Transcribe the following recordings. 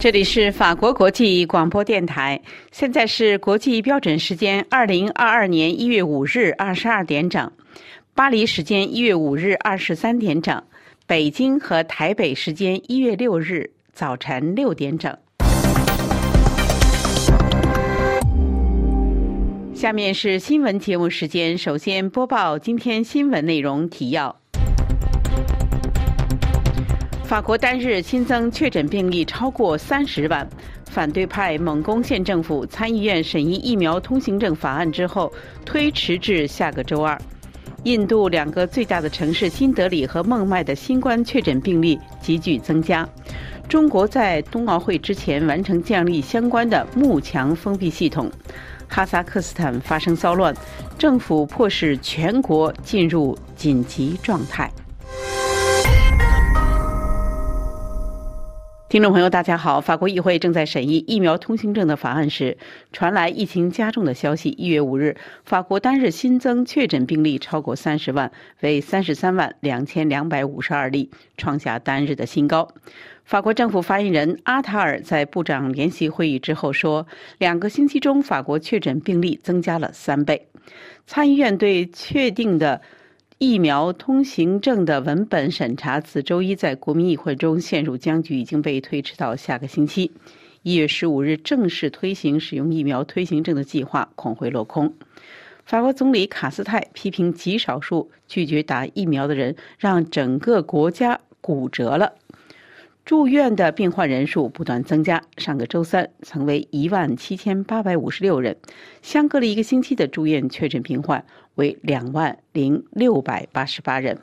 这里是法国国际广播电台，现在是国际标准时间二零二二年一月五日二十二点整，巴黎时间一月五日二十三点整，北京和台北时间一月六日早晨六点整。下面是新闻节目时间，首先播报今天新闻内容提要。法国单日新增确诊病例超过三十万，反对派猛攻县政府。参议院审议疫苗通行证法案之后，推迟至下个周二。印度两个最大的城市新德里和孟买的新冠确诊病例急剧增加。中国在冬奥会之前完成建立相关的幕墙封闭系统。哈萨克斯坦发生骚乱，政府迫使全国进入紧急状态。听众朋友，大家好！法国议会正在审议疫苗通行证的法案时，传来疫情加重的消息。一月五日，法国单日新增确诊病例超过三十万，为三十三万两千两百五十二例，创下单日的新高。法国政府发言人阿塔尔在部长联席会议之后说：“两个星期中，法国确诊病例增加了三倍。”参议院对确定的。疫苗通行证的文本审查自周一在国民议会中陷入僵局，已经被推迟到下个星期。一月十五日正式推行使用疫苗推行证的计划恐会落空。法国总理卡斯泰批评极少数拒绝打疫苗的人让整个国家骨折了。住院的病患人数不断增加，上个周三曾为一万七千八百五十六人，相隔了一个星期的住院确诊病患为两万零六百八十八人。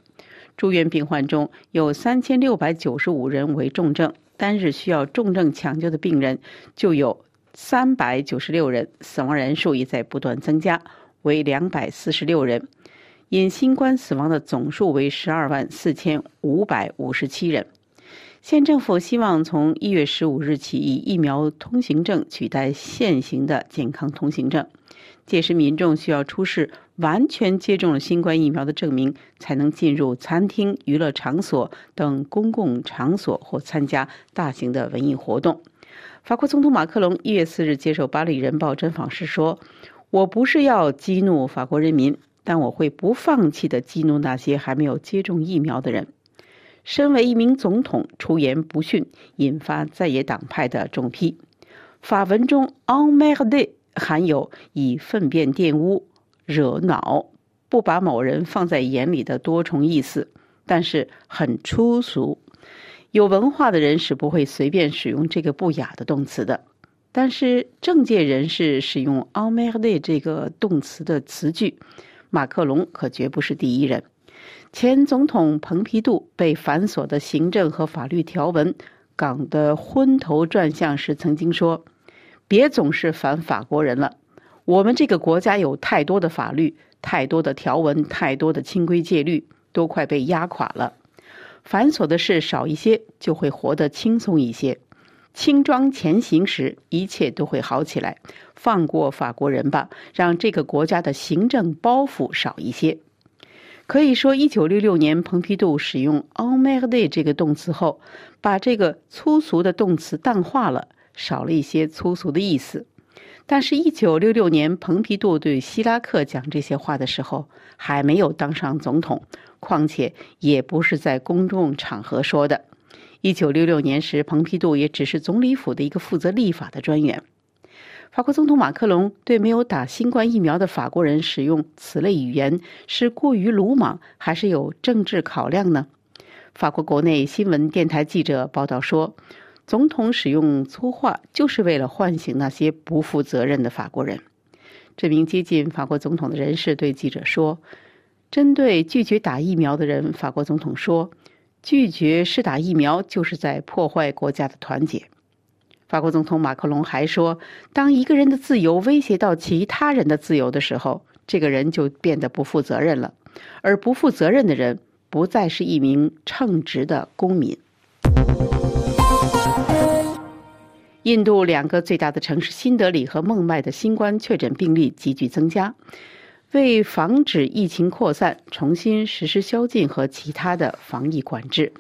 住院病患中有三千六百九十五人为重症，单日需要重症抢救的病人就有三百九十六人，死亡人数也在不断增加，为两百四十六人。因新冠死亡的总数为十二万四千五百五十七人。县政府希望从一月十五日起以疫苗通行证取代现行的健康通行证，届时民众需要出示完全接种了新冠疫苗的证明，才能进入餐厅、娱乐场所等公共场所或参加大型的文艺活动。法国总统马克龙一月四日接受《巴黎人报》专访时说：“我不是要激怒法国人民，但我会不放弃的激怒那些还没有接种疫苗的人。”身为一名总统，出言不逊，引发在野党派的重批。法文中 “en merde” 含有以粪便玷污、惹恼、不把某人放在眼里的多重意思，但是很粗俗。有文化的人是不会随便使用这个不雅的动词的。但是政界人士使用 “en merde” 这个动词的词句，马克龙可绝不是第一人。前总统蓬皮杜被繁琐的行政和法律条文搞得昏头转向时，曾经说：“别总是反法国人了，我们这个国家有太多的法律、太多的条文、太多的清规戒律，都快被压垮了。繁琐的事少一些，就会活得轻松一些。轻装前行时，一切都会好起来。放过法国人吧，让这个国家的行政包袱少一些。”可以说，一九六六年，蓬皮杜使用 “en merde” 这个动词后，把这个粗俗的动词淡化了，少了一些粗俗的意思。但是，一九六六年，蓬皮杜对希拉克讲这些话的时候，还没有当上总统，况且也不是在公众场合说的。一九六六年时，蓬皮杜也只是总理府的一个负责立法的专员。法国总统马克龙对没有打新冠疫苗的法国人使用此类语言是过于鲁莽，还是有政治考量呢？法国国内新闻电台记者报道说，总统使用粗话就是为了唤醒那些不负责任的法国人。这名接近法国总统的人士对记者说：“针对拒绝打疫苗的人，法国总统说，拒绝施打疫苗就是在破坏国家的团结。”法国总统马克龙还说：“当一个人的自由威胁到其他人的自由的时候，这个人就变得不负责任了。而不负责任的人，不再是一名称职的公民。”印度两个最大的城市新德里和孟买的新冠确诊病例急剧增加，为防止疫情扩散，重新实施宵禁和其他的防疫管制。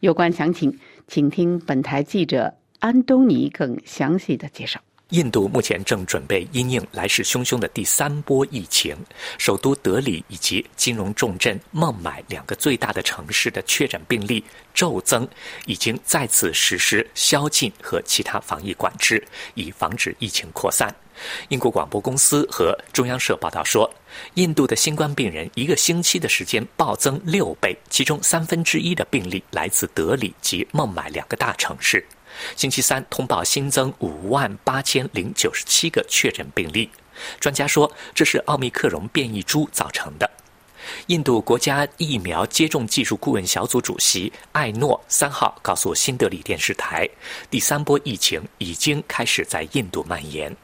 有关详情，请听本台记者。安东尼更详细的介绍。印度目前正准备因应来势汹汹的第三波疫情，首都德里以及金融重镇孟买两个最大的城市的确诊病例骤增，已经再次实施宵禁和其他防疫管制，以防止疫情扩散。英国广播公司和中央社报道说，印度的新冠病人一个星期的时间暴增六倍，其中三分之一的病例来自德里及孟买两个大城市。星期三通报新增五万八千零九十七个确诊病例，专家说这是奥密克戎变异株造成的。印度国家疫苗接种技术顾问小组主席艾诺三号告诉新德里电视台，第三波疫情已经开始在印度蔓延。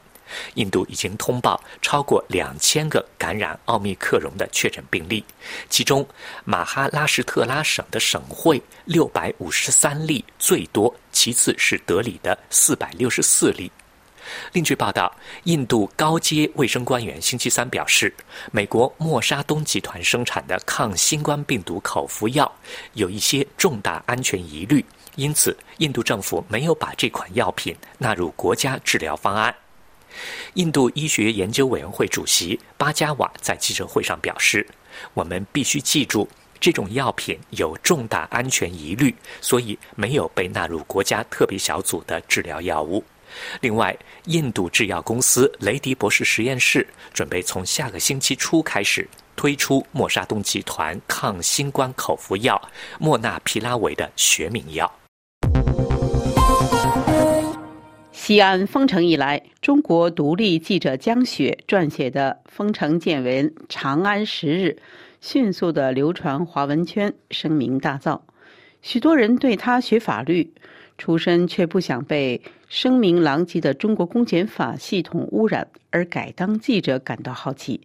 印度已经通报超过两千个感染奥密克戎的确诊病例，其中马哈拉什特拉省的省会六百五十三例最多，其次是德里的四百六十四例。另据报道，印度高阶卫生官员星期三表示，美国默沙东集团生产的抗新冠病毒口服药有一些重大安全疑虑，因此印度政府没有把这款药品纳入国家治疗方案。印度医学研究委员会主席巴加瓦在记者会上表示：“我们必须记住，这种药品有重大安全疑虑，所以没有被纳入国家特别小组的治疗药物。另外，印度制药公司雷迪博士实验室准备从下个星期初开始推出默沙东集团抗新冠口服药莫纳皮拉韦的学名药。”西安封城以来，中国独立记者江雪撰写的封城见闻《长安十日》迅速的流传华文圈，声名大噪。许多人对他学法律出身却不想被声名狼藉的中国公检法系统污染而改当记者感到好奇。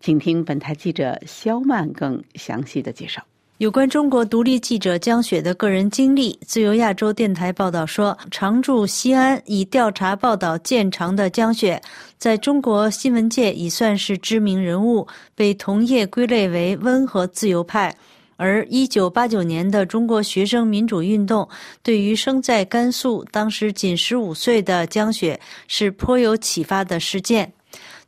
请听本台记者肖曼更详细的介绍。有关中国独立记者江雪的个人经历，自由亚洲电台报道说，常驻西安以调查报道见长的江雪，在中国新闻界已算是知名人物，被同业归类为温和自由派。而1989年的中国学生民主运动，对于生在甘肃、当时仅15岁的江雪是颇有启发的事件。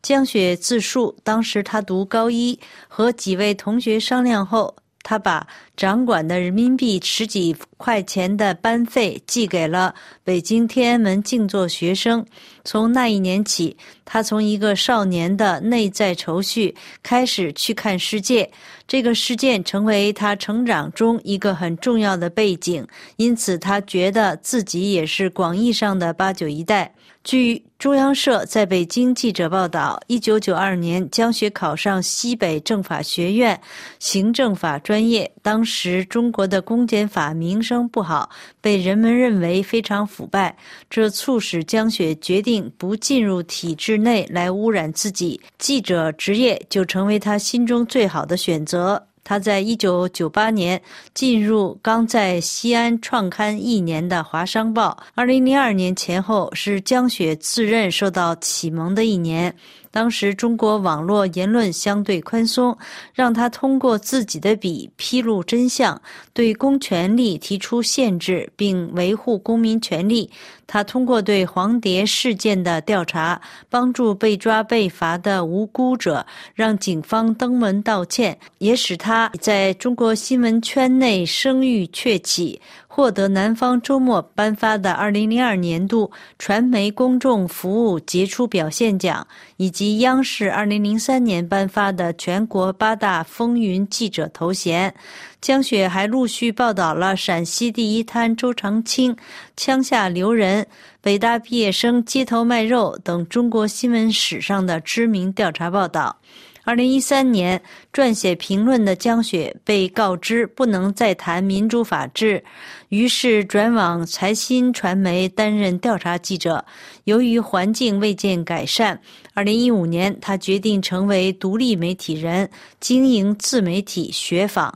江雪自述，当时他读高一，和几位同学商量后。他把掌管的人民币十几块钱的班费寄给了北京天安门静坐学生。从那一年起，他从一个少年的内在愁绪开始去看世界。这个事件成为他成长中一个很重要的背景，因此他觉得自己也是广义上的八九一代。据中央社在北京记者报道，一九九二年，江雪考上西北政法学院行政法专业。当时中国的公检法名声不好，被人们认为非常腐败，这促使江雪决定不进入体制内来污染自己，记者职业就成为他心中最好的选择。他在一九九八年进入刚在西安创刊一年的《华商报》。二零零二年前后是江雪自认受到启蒙的一年。当时中国网络言论相对宽松，让他通过自己的笔披露真相，对公权力提出限制，并维护公民权利。他通过对黄蝶事件的调查，帮助被抓被罚的无辜者，让警方登门道歉，也使他在中国新闻圈内声誉鹊起。获得南方周末颁发的2002年度传媒公众服务杰出表现奖，以及央视2003年颁发的全国八大风云记者头衔。江雪还陆续报道了陕西第一滩周长青枪下留人、北大毕业生街头卖肉等中国新闻史上的知名调查报道。二零一三年，撰写评论的江雪被告知不能再谈民主法治，于是转往财新传媒担任调查记者。由于环境未见改善，二零一五年他决定成为独立媒体人，经营自媒体学坊。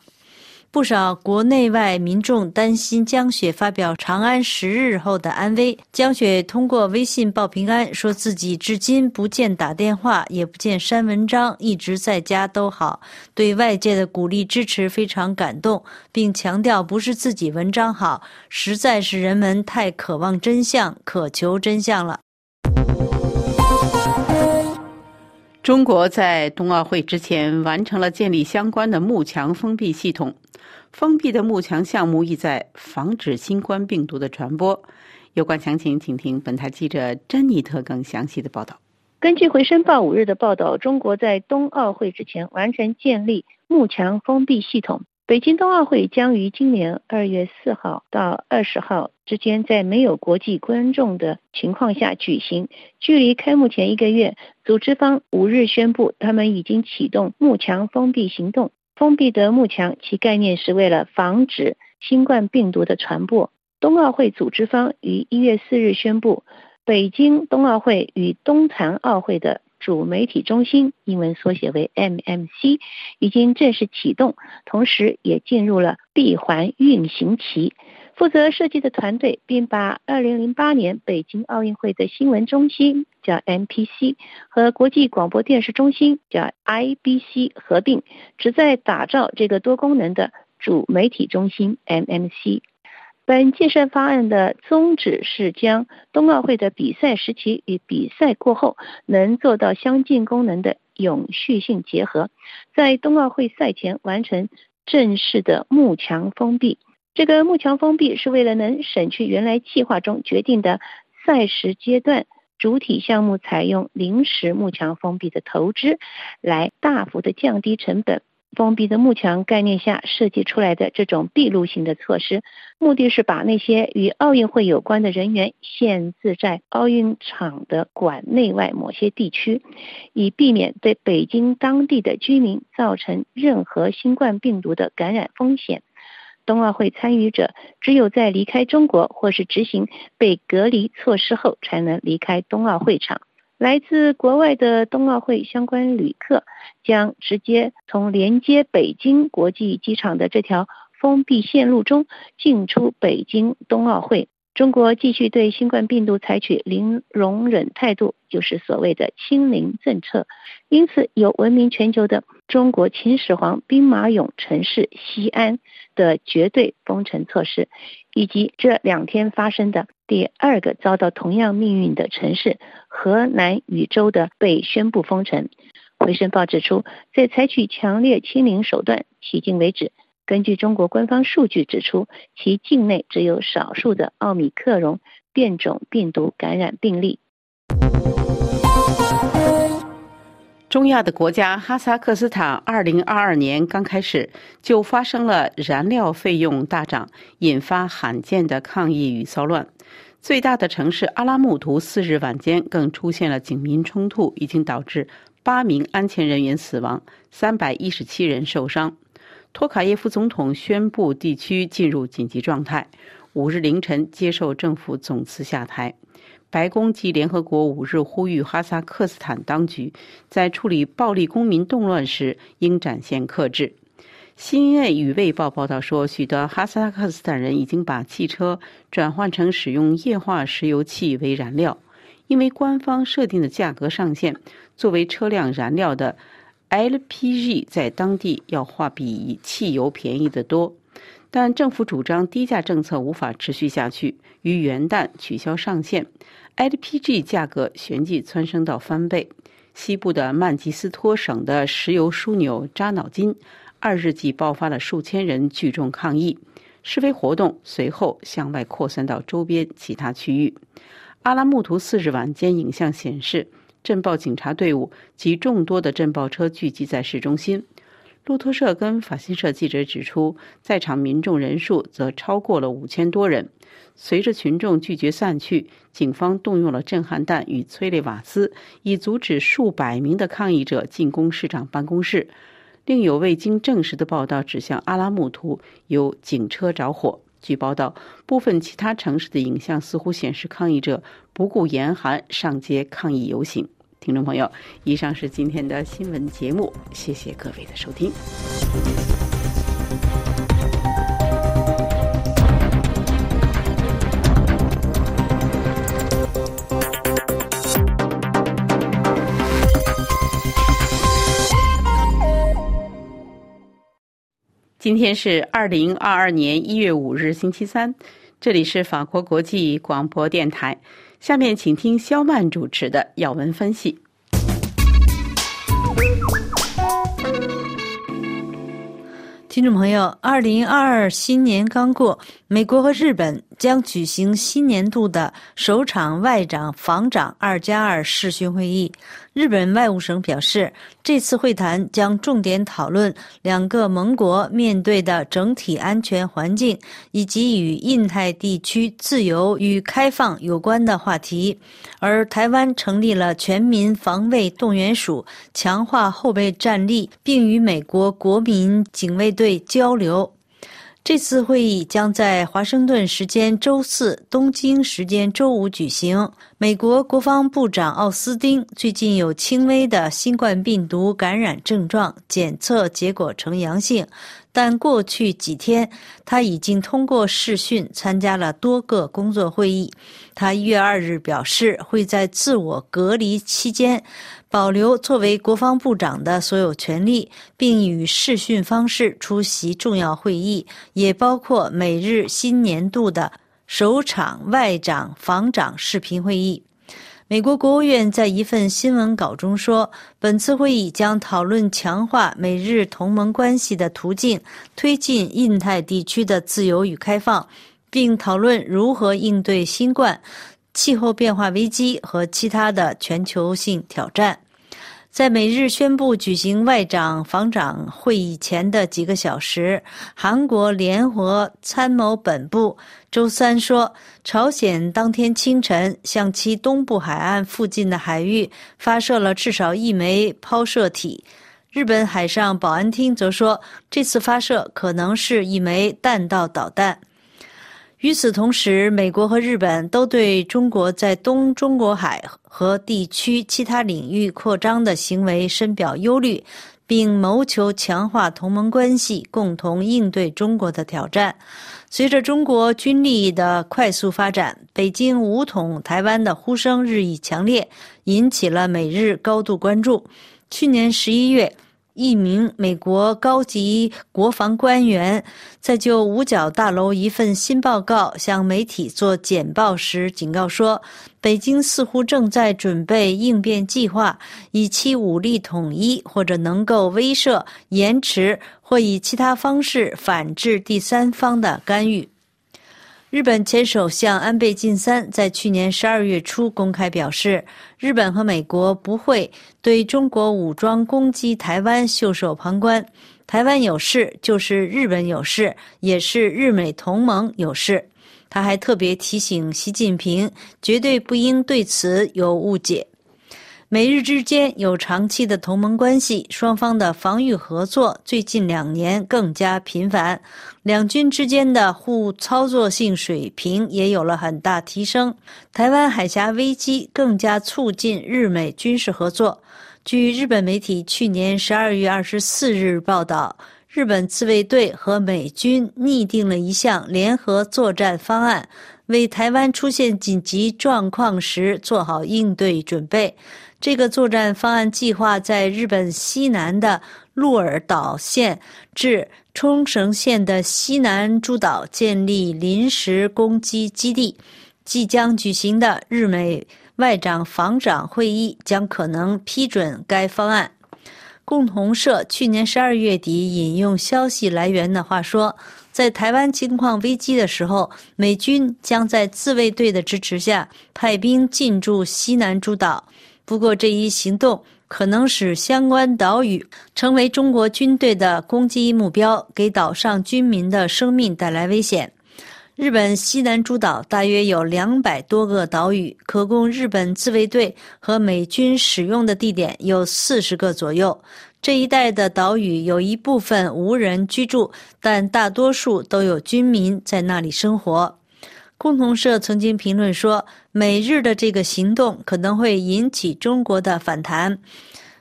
不少国内外民众担心江雪发表长安十日后的安危。江雪通过微信报平安，说自己至今不见打电话，也不见删文章，一直在家都好。对外界的鼓励支持非常感动，并强调不是自己文章好，实在是人们太渴望真相、渴求真相了。中国在冬奥会之前完成了建立相关的幕墙封闭系统。封闭的幕墙项目意在防止新冠病毒的传播。有关详情，请听本台记者珍妮特更详细的报道。根据《回声报》五日的报道，中国在冬奥会之前完成建立幕墙封闭系统。北京冬奥会将于今年二月四号到二十号之间，在没有国际观众的情况下举行。距离开幕前一个月，组织方五日宣布，他们已经启动幕墙封闭行动。封闭的幕墙，其概念是为了防止新冠病毒的传播。冬奥会组织方于一月四日宣布，北京冬奥会与冬残奥会的。主媒体中心（英文缩写为 MMC） 已经正式启动，同时也进入了闭环运行期。负责设计的团队并把2008年北京奥运会的新闻中心（叫 MPC） 和国际广播电视中心（叫 IBC） 合并，旨在打造这个多功能的主媒体中心 （MMC）。本建设方案的宗旨是将冬奥会的比赛时期与比赛过后能做到相近功能的永续性结合，在冬奥会赛前完成正式的幕墙封闭。这个幕墙封闭是为了能省去原来计划中决定的赛时阶段主体项目采用临时幕墙封闭的投资，来大幅的降低成本。封闭的幕墙概念下设计出来的这种闭路型的措施，目的是把那些与奥运会有关的人员限制在奥运场的馆内外某些地区，以避免对北京当地的居民造成任何新冠病毒的感染风险。冬奥会参与者只有在离开中国或是执行被隔离措施后，才能离开冬奥会场。来自国外的冬奥会相关旅客将直接从连接北京国际机场的这条封闭线路中进出北京冬奥会。中国继续对新冠病毒采取零容忍态度，就是所谓的“清零”政策。因此，有闻名全球的中国秦始皇兵马俑城市西安的绝对封城措施，以及这两天发生的第二个遭到同样命运的城市河南禹州的被宣布封城。回声报指出，在采取强烈清零手段，迄今为止。根据中国官方数据指出，其境内只有少数的奥密克戎变种病毒感染病例。中亚的国家哈萨克斯坦，二零二二年刚开始就发生了燃料费用大涨，引发罕见的抗议与骚乱。最大的城市阿拉木图四日晚间更出现了警民冲突，已经导致八名安全人员死亡，三百一十七人受伤。托卡耶夫总统宣布地区进入紧急状态，五日凌晨接受政府总辞下台。白宫及联合国五日呼吁哈萨克斯坦当局在处理暴力公民动乱时应展现克制。新卫与卫报报道说，许多哈萨克斯坦人已经把汽车转换成使用液化石油气为燃料，因为官方设定的价格上限，作为车辆燃料的。LPG 在当地要花比汽油便宜得多，但政府主张低价政策无法持续下去，于元旦取消上限，LPG 价格旋即蹿升到翻倍。西部的曼吉斯托省的石油枢纽扎脑金二日即爆发了数千人聚众抗议，示威活动随后向外扩散到周边其他区域。阿拉木图四日晚间影像显示。镇暴警察队伍及众多的镇暴车聚集在市中心。路透社跟法新社记者指出，在场民众人数则超过了五千多人。随着群众拒绝散去，警方动用了震撼弹与催泪瓦斯，以阻止数百名的抗议者进攻市长办公室。另有未经证实的报道指向阿拉木图有警车着火。据报道，部分其他城市的影像似乎显示抗议者不顾严寒上街抗议游行。听众朋友以上是今天的新闻节目谢谢各位的收听。今天是二零二二年一月五日星期三。这里是法国国际广播电台。下面请听肖曼主持的要闻分析。听众朋友，二零二二新年刚过，美国和日本将举行新年度的首场外长防长二加二视讯会议。日本外务省表示，这次会谈将重点讨论两个盟国面对的整体安全环境，以及与印太地区自由与开放有关的话题。而台湾成立了全民防卫动员署，强化后备战力，并与美国国民警卫队交流。这次会议将在华盛顿时间周四、东京时间周五举行。美国国防部长奥斯汀最近有轻微的新冠病毒感染症状，检测结果呈阳性。但过去几天，他已经通过视讯参加了多个工作会议。他一月二日表示，会在自我隔离期间保留作为国防部长的所有权利，并以视讯方式出席重要会议，也包括每日新年度的首场外长防长视频会议。美国国务院在一份新闻稿中说，本次会议将讨论强化美日同盟关系的途径，推进印太地区的自由与开放，并讨论如何应对新冠、气候变化危机和其他的全球性挑战。在美日宣布举行外长防长会议前的几个小时，韩国联合参谋本部周三说，朝鲜当天清晨向其东部海岸附近的海域发射了至少一枚抛射体。日本海上保安厅则说，这次发射可能是一枚弹道导弹。与此同时，美国和日本都对中国在东中国海和地区其他领域扩张的行为深表忧虑，并谋求强化同盟关系，共同应对中国的挑战。随着中国军力的快速发展，北京武统台湾的呼声日益强烈，引起了美日高度关注。去年十一月。一名美国高级国防官员在就五角大楼一份新报告向媒体做简报时警告说，北京似乎正在准备应变计划，以其武力统一或者能够威慑、延迟或以其他方式反制第三方的干预。日本前首相安倍晋三在去年十二月初公开表示，日本和美国不会对中国武装攻击台湾袖手旁观。台湾有事就是日本有事，也是日美同盟有事。他还特别提醒习近平，绝对不应对此有误解。美日之间有长期的同盟关系，双方的防御合作最近两年更加频繁，两军之间的互操作性水平也有了很大提升。台湾海峡危机更加促进日美军事合作。据日本媒体去年十二月二十四日报道，日本自卫队和美军拟定了一项联合作战方案，为台湾出现紧急状况时做好应对准备。这个作战方案计划在日本西南的鹿儿岛县至冲绳县的西南诸岛建立临时攻击基地。即将举行的日美外长防长会议将可能批准该方案。共同社去年十二月底引用消息来源的话说，在台湾情况危机的时候，美军将在自卫队的支持下派兵进驻西南诸岛。不过，这一行动可能使相关岛屿成为中国军队的攻击目标，给岛上居民的生命带来危险。日本西南诸岛大约有两百多个岛屿，可供日本自卫队和美军使用的地点有四十个左右。这一带的岛屿有一部分无人居住，但大多数都有军民在那里生活。共同社曾经评论说，美日的这个行动可能会引起中国的反弹。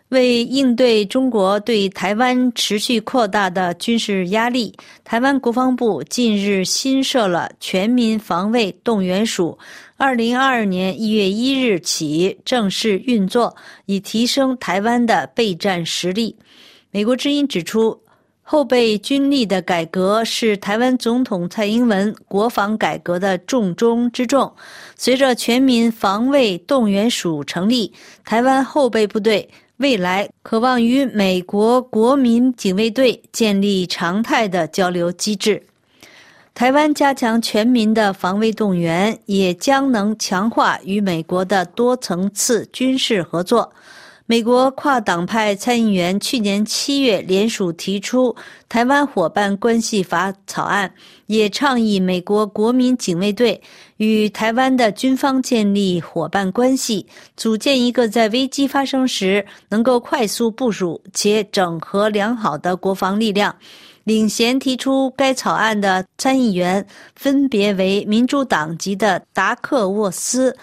为应对中国对台湾持续扩大的军事压力，台湾国防部近日新设了全民防卫动员署，二零二二年一月一日起正式运作，以提升台湾的备战实力。美国之音指出。后备军力的改革是台湾总统蔡英文国防改革的重中之重。随着全民防卫动员署成立，台湾后备部队未来渴望与美国国民警卫队建立常态的交流机制。台湾加强全民的防卫动员，也将能强化与美国的多层次军事合作。美国跨党派参议员去年七月联署提出《台湾伙伴关系法》草案，也倡议美国国民警卫队与台湾的军方建立伙伴关系，组建一个在危机发生时能够快速部署且整合良好的国防力量。领衔提出该草案的参议员分别为民主党籍的达克沃斯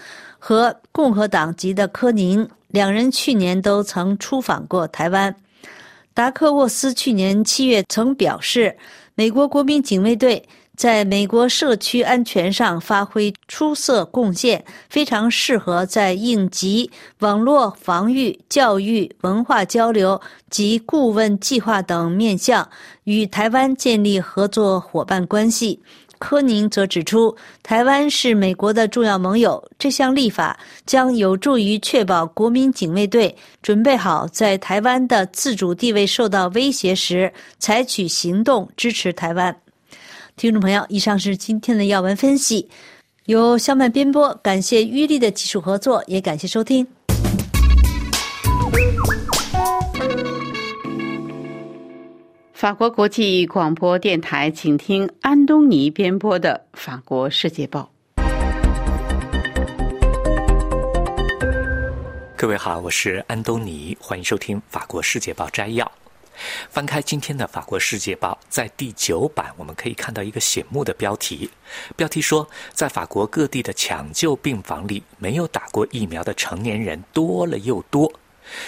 和共和党籍的科宁。两人去年都曾出访过台湾。达克沃斯去年七月曾表示，美国国民警卫队在美国社区安全上发挥出色贡献，非常适合在应急、网络防御、教育、文化交流及顾问计划等面向与台湾建立合作伙伴关系。柯宁则指出，台湾是美国的重要盟友，这项立法将有助于确保国民警卫队准备好在台湾的自主地位受到威胁时采取行动支持台湾。听众朋友，以上是今天的要闻分析，由肖曼编播，感谢玉丽的技术合作，也感谢收听。法国国际广播电台，请听安东尼编播的《法国世界报》。各位好，我是安东尼，欢迎收听《法国世界报》摘要。翻开今天的《法国世界报》，在第九版，我们可以看到一个醒目的标题。标题说，在法国各地的抢救病房里，没有打过疫苗的成年人多了又多。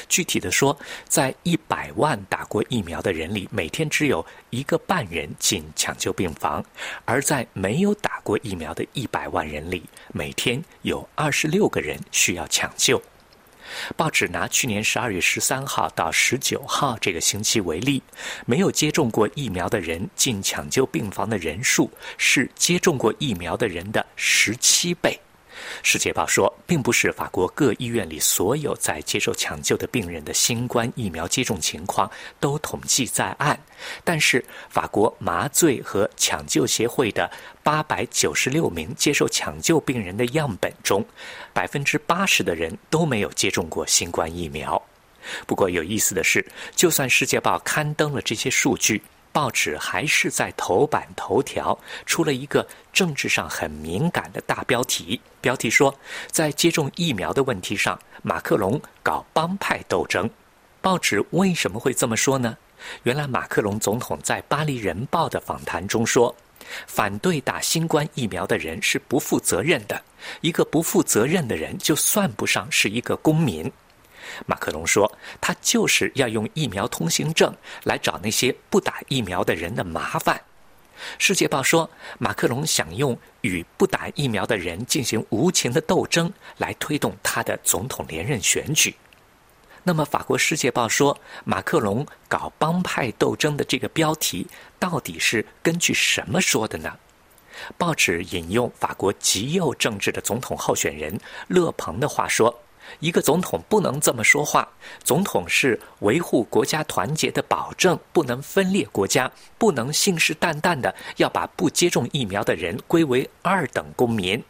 具体的说，在一百万打过疫苗的人里，每天只有一个半人进抢救病房；而在没有打过疫苗的一百万人里，每天有二十六个人需要抢救。报纸拿去年十二月十三号到十九号这个星期为例，没有接种过疫苗的人进抢救病房的人数是接种过疫苗的人的十七倍。世界报说，并不是法国各医院里所有在接受抢救的病人的新冠疫苗接种情况都统计在案，但是法国麻醉和抢救协会的八百九十六名接受抢救病人的样本中，百分之八十的人都没有接种过新冠疫苗。不过有意思的是，就算世界报刊登了这些数据。报纸还是在头版头条出了一个政治上很敏感的大标题，标题说，在接种疫苗的问题上，马克龙搞帮派斗争。报纸为什么会这么说呢？原来马克龙总统在《巴黎人报》的访谈中说，反对打新冠疫苗的人是不负责任的，一个不负责任的人就算不上是一个公民。马克龙说：“他就是要用疫苗通行证来找那些不打疫苗的人的麻烦。”世界报说，马克龙想用与不打疫苗的人进行无情的斗争来推动他的总统连任选举。那么，法国世界报说，马克龙搞帮派斗争的这个标题到底是根据什么说的呢？报纸引用法国极右政治的总统候选人勒庞的话说。一个总统不能这么说话。总统是维护国家团结的保证，不能分裂国家，不能信誓旦旦的要把不接种疫苗的人归为二等公民。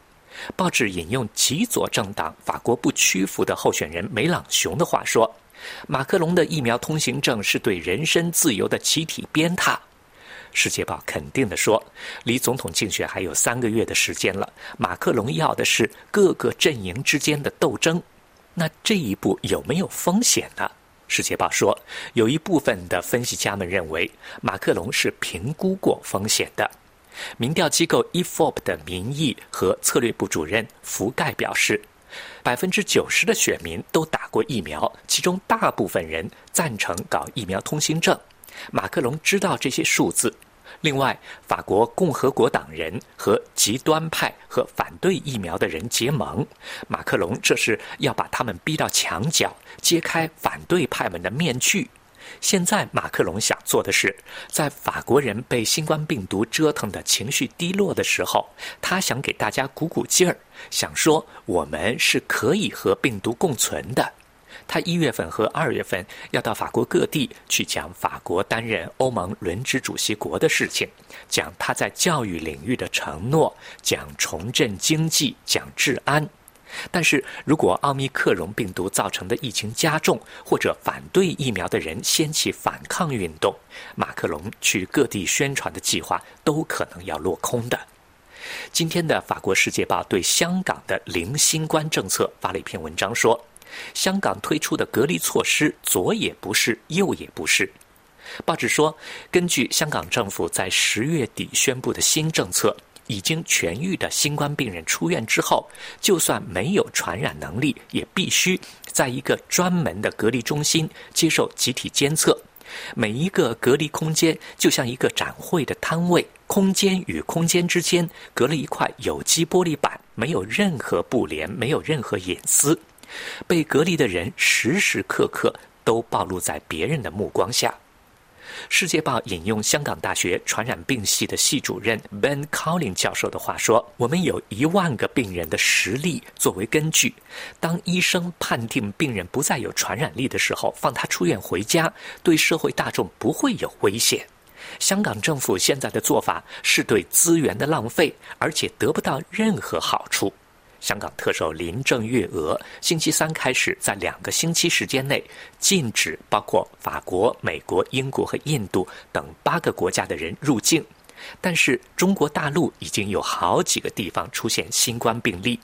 报纸引用极左政党法国不屈服的候选人梅朗雄的话说：“马克龙的疫苗通行证是对人身自由的集体鞭挞。”世界报肯定地说：“离总统竞选还有三个月的时间了，马克龙要的是各个阵营之间的斗争。”那这一步有没有风险呢？世界报说，有一部分的分析家们认为，马克龙是评估过风险的。民调机构 Efop 的民意和策略部主任福盖表示，百分之九十的选民都打过疫苗，其中大部分人赞成搞疫苗通行证。马克龙知道这些数字。另外，法国共和国党人和极端派和反对疫苗的人结盟，马克龙这是要把他们逼到墙角，揭开反对派们的面具。现在马克龙想做的是，在法国人被新冠病毒折腾的情绪低落的时候，他想给大家鼓鼓劲儿，想说我们是可以和病毒共存的。他一月份和二月份要到法国各地去讲法国担任欧盟轮值主席国的事情，讲他在教育领域的承诺，讲重振经济，讲治安。但是如果奥密克戎病毒造成的疫情加重，或者反对疫苗的人掀起反抗运动，马克龙去各地宣传的计划都可能要落空的。今天的法国《世界报》对香港的零新冠政策发了一篇文章，说。香港推出的隔离措施左也不是，右也不是。报纸说，根据香港政府在十月底宣布的新政策，已经痊愈的新冠病人出院之后，就算没有传染能力，也必须在一个专门的隔离中心接受集体监测。每一个隔离空间就像一个展会的摊位，空间与空间之间隔了一块有机玻璃板，没有任何布帘，没有任何隐私。被隔离的人时时刻刻都暴露在别人的目光下。《世界报》引用香港大学传染病系的系主任 Ben Collin 教授的话说：“我们有一万个病人的实例作为根据，当医生判定病人不再有传染力的时候，放他出院回家，对社会大众不会有危险。香港政府现在的做法是对资源的浪费，而且得不到任何好处。”香港特首林郑月娥星期三开始，在两个星期时间内禁止包括法国、美国、英国和印度等八个国家的人入境。但是中国大陆已经有好几个地方出现新冠病例。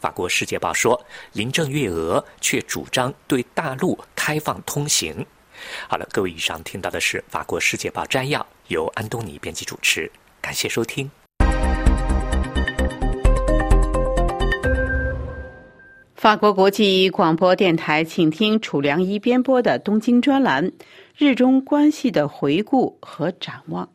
法国《世界报》说，林郑月娥却主张对大陆开放通行。好了，各位，以上听到的是法国《世界报》摘要，由安东尼编辑主持。感谢收听。法国国际广播电台，请听楚良一编播的东京专栏：日中关系的回顾和展望。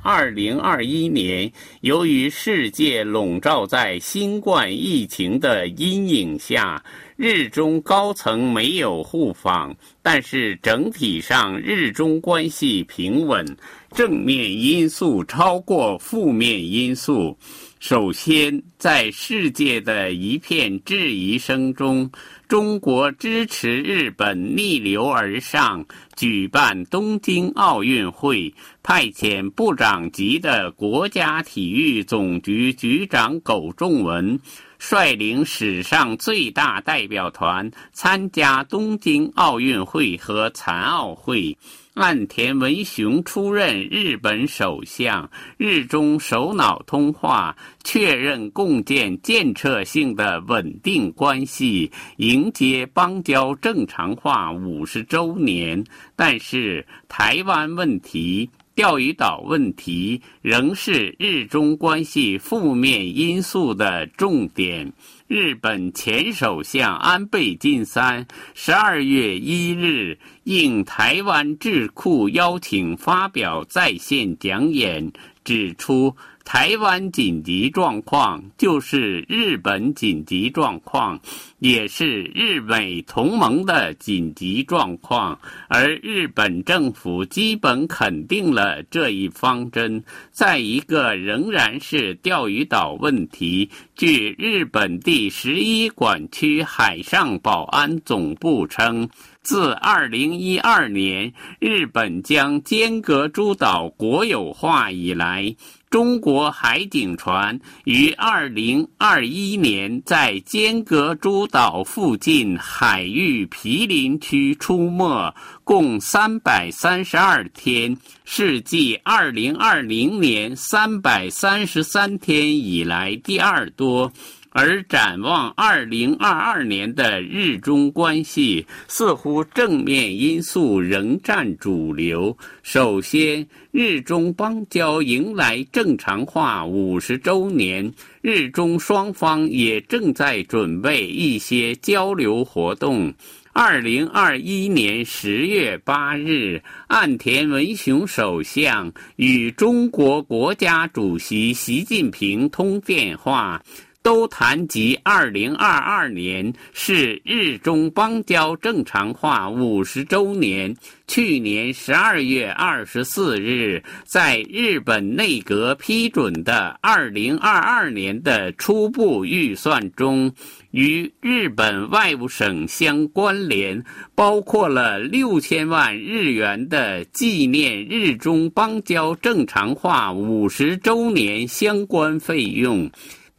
二零二一年，由于世界笼罩在新冠疫情的阴影下，日中高层没有互访，但是整体上日中关系平稳，正面因素超过负面因素。首先，在世界的一片质疑声中，中国支持日本逆流而上，举办东京奥运会，派遣部长级的国家体育总局局长苟仲文率领史上最大代表团参加东京奥运会和残奥会。岸田文雄出任日本首相，日中首脑通话，确认共建建设性的稳定关系，迎接邦交正常化五十周年。但是，台湾问题、钓鱼岛问题仍是日中关系负面因素的重点。日本前首相安倍晋三十二月一日应台湾智库邀请发表在线讲演，指出。台湾紧急状况就是日本紧急状况，也是日美同盟的紧急状况，而日本政府基本肯定了这一方针。在一个仍然是钓鱼岛问题，据日本第十一管区海上保安总部称，自二零一二年日本将尖阁诸岛国有化以来。中国海警船于二零二一年在尖阁诸岛附近海域毗邻区出没，共三百三十二天，是继二零二零年三百三十三天以来第二多。而展望二零二二年的日中关系，似乎正面因素仍占主流。首先，日中邦交迎来正常化五十周年，日中双方也正在准备一些交流活动。二零二一年十月八日，岸田文雄首相与中国国家主席习近平通电话。都谈及二零二二年是日中邦交正常化五十周年。去年十二月二十四日，在日本内阁批准的二零二二年的初步预算中，与日本外务省相关联，包括了六千万日元的纪念日中邦交正常化五十周年相关费用。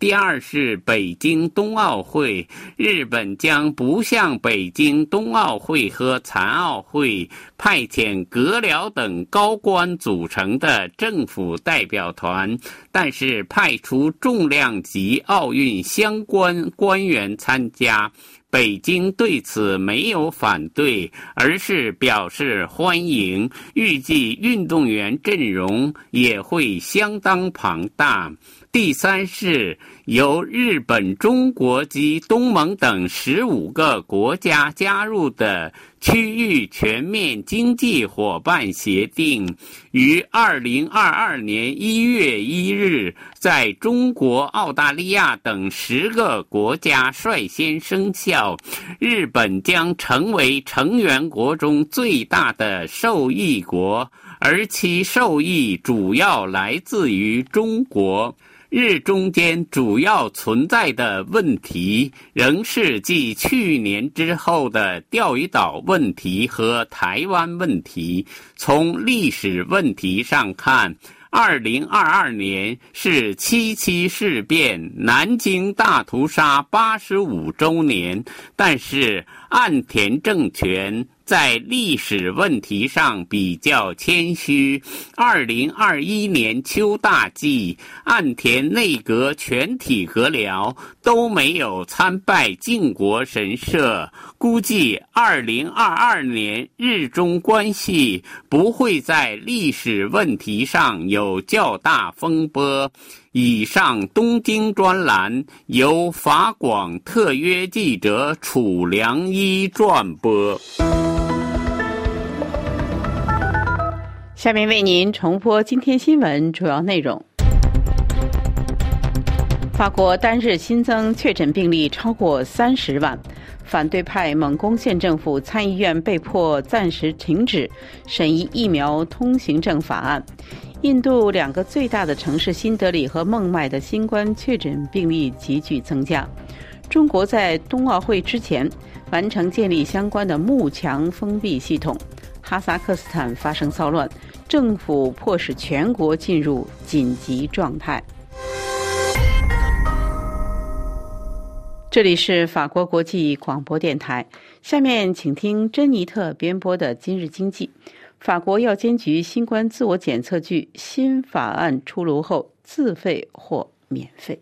第二是北京冬奥会，日本将不向北京冬奥会和残奥会派遣阁僚等高官组成的政府代表团，但是派出重量级奥运相关官员参加。北京对此没有反对，而是表示欢迎。预计运动员阵容也会相当庞大。第三是由日本、中国及东盟等十五个国家加入的区域全面经济伙伴协定，于二零二二年一月一日在中国、澳大利亚等十个国家率先生效。日本将成为成员国中最大的受益国，而其受益主要来自于中国。日中间主要存在的问题，仍是继去年之后的钓鱼岛问题和台湾问题。从历史问题上看，二零二二年是七七事变、南京大屠杀八十五周年，但是岸田政权。在历史问题上比较谦虚。二零二一年秋大祭，岸田内阁全体阁僚都没有参拜靖国神社，估计二零二二年日中关系不会在历史问题上有较大风波。以上东京专栏由法广特约记者楚良一转播。下面为您重播今天新闻主要内容：法国单日新增确诊病例超过三十万，反对派蒙公县政府参议院被迫暂时停止审议疫苗通行证法案。印度两个最大的城市新德里和孟买的新冠确诊病例急剧增加。中国在冬奥会之前完成建立相关的幕墙封闭系统。哈萨克斯坦发生骚乱。政府迫使全国进入紧急状态。这里是法国国际广播电台，下面请听珍妮特编播的今日经济。法国药监局新冠自我检测具新法案出炉后，自费或免费。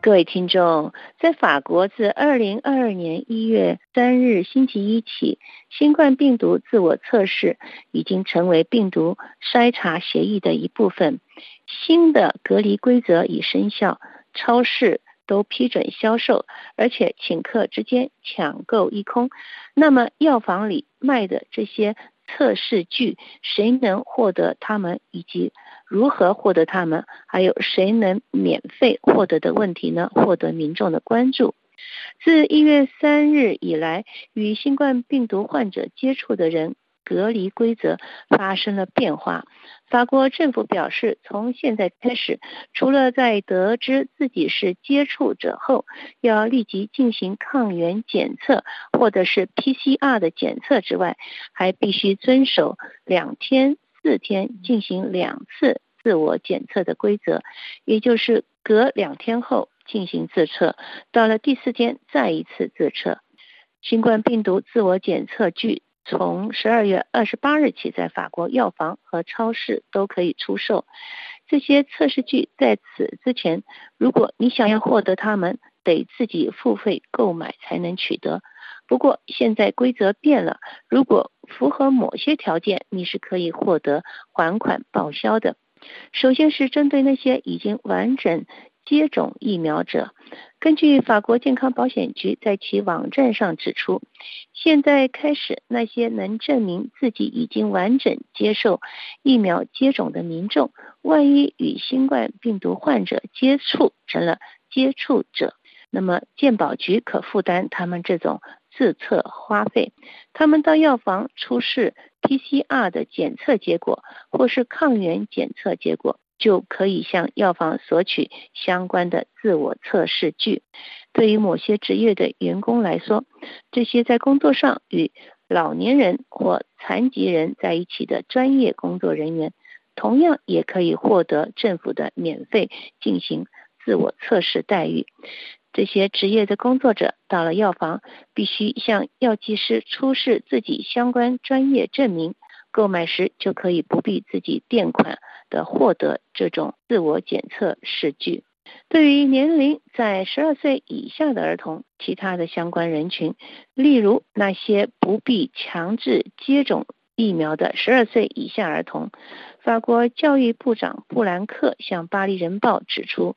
各位听众，在法国自二零二二年一月三日星期一起，新冠病毒自我测试已经成为病毒筛查协议的一部分。新的隔离规则已生效，超市都批准销售，而且顷刻之间抢购一空。那么，药房里卖的这些测试具，谁能获得它们？以及？如何获得它们？还有谁能免费获得的问题呢？获得民众的关注。自一月三日以来，与新冠病毒患者接触的人隔离规则发生了变化。法国政府表示，从现在开始，除了在得知自己是接触者后要立即进行抗原检测或者是 PCR 的检测之外，还必须遵守两天。四天进行两次自我检测的规则，也就是隔两天后进行自测，到了第四天再一次自测。新冠病毒自我检测具从十二月二十八日起在法国药房和超市都可以出售。这些测试具在此之前，如果你想要获得它们，得自己付费购买才能取得。不过现在规则变了，如果符合某些条件，你是可以获得还款报销的。首先是针对那些已经完整接种疫苗者，根据法国健康保险局在其网站上指出，现在开始，那些能证明自己已经完整接受疫苗接种的民众，万一与新冠病毒患者接触成了接触者，那么健保局可负担他们这种自测花费。他们到药房出示 PCR 的检测结果或是抗原检测结果。就可以向药房索取相关的自我测试具。对于某些职业的员工来说，这些在工作上与老年人或残疾人在一起的专业工作人员，同样也可以获得政府的免费进行自我测试待遇。这些职业的工作者到了药房，必须向药剂师出示自己相关专业证明。购买时就可以不必自己垫款的获得这种自我检测试具。对于年龄在十二岁以下的儿童，其他的相关人群，例如那些不必强制接种疫苗的十二岁以下儿童，法国教育部长布兰克向《巴黎人报》指出。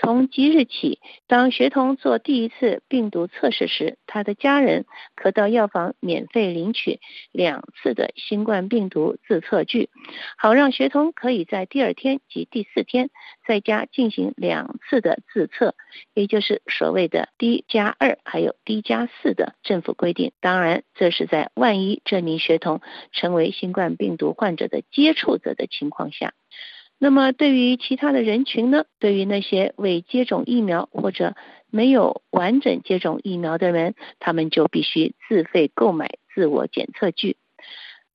从即日起，当学童做第一次病毒测试时，他的家人可到药房免费领取两次的新冠病毒自测具，好让学童可以在第二天及第四天在家进行两次的自测，也就是所谓的 D 加二还有 D 加四的政府规定。当然，这是在万一这名学童成为新冠病毒患者的接触者的情况下。那么，对于其他的人群呢？对于那些未接种疫苗或者没有完整接种疫苗的人，他们就必须自费购买自我检测具。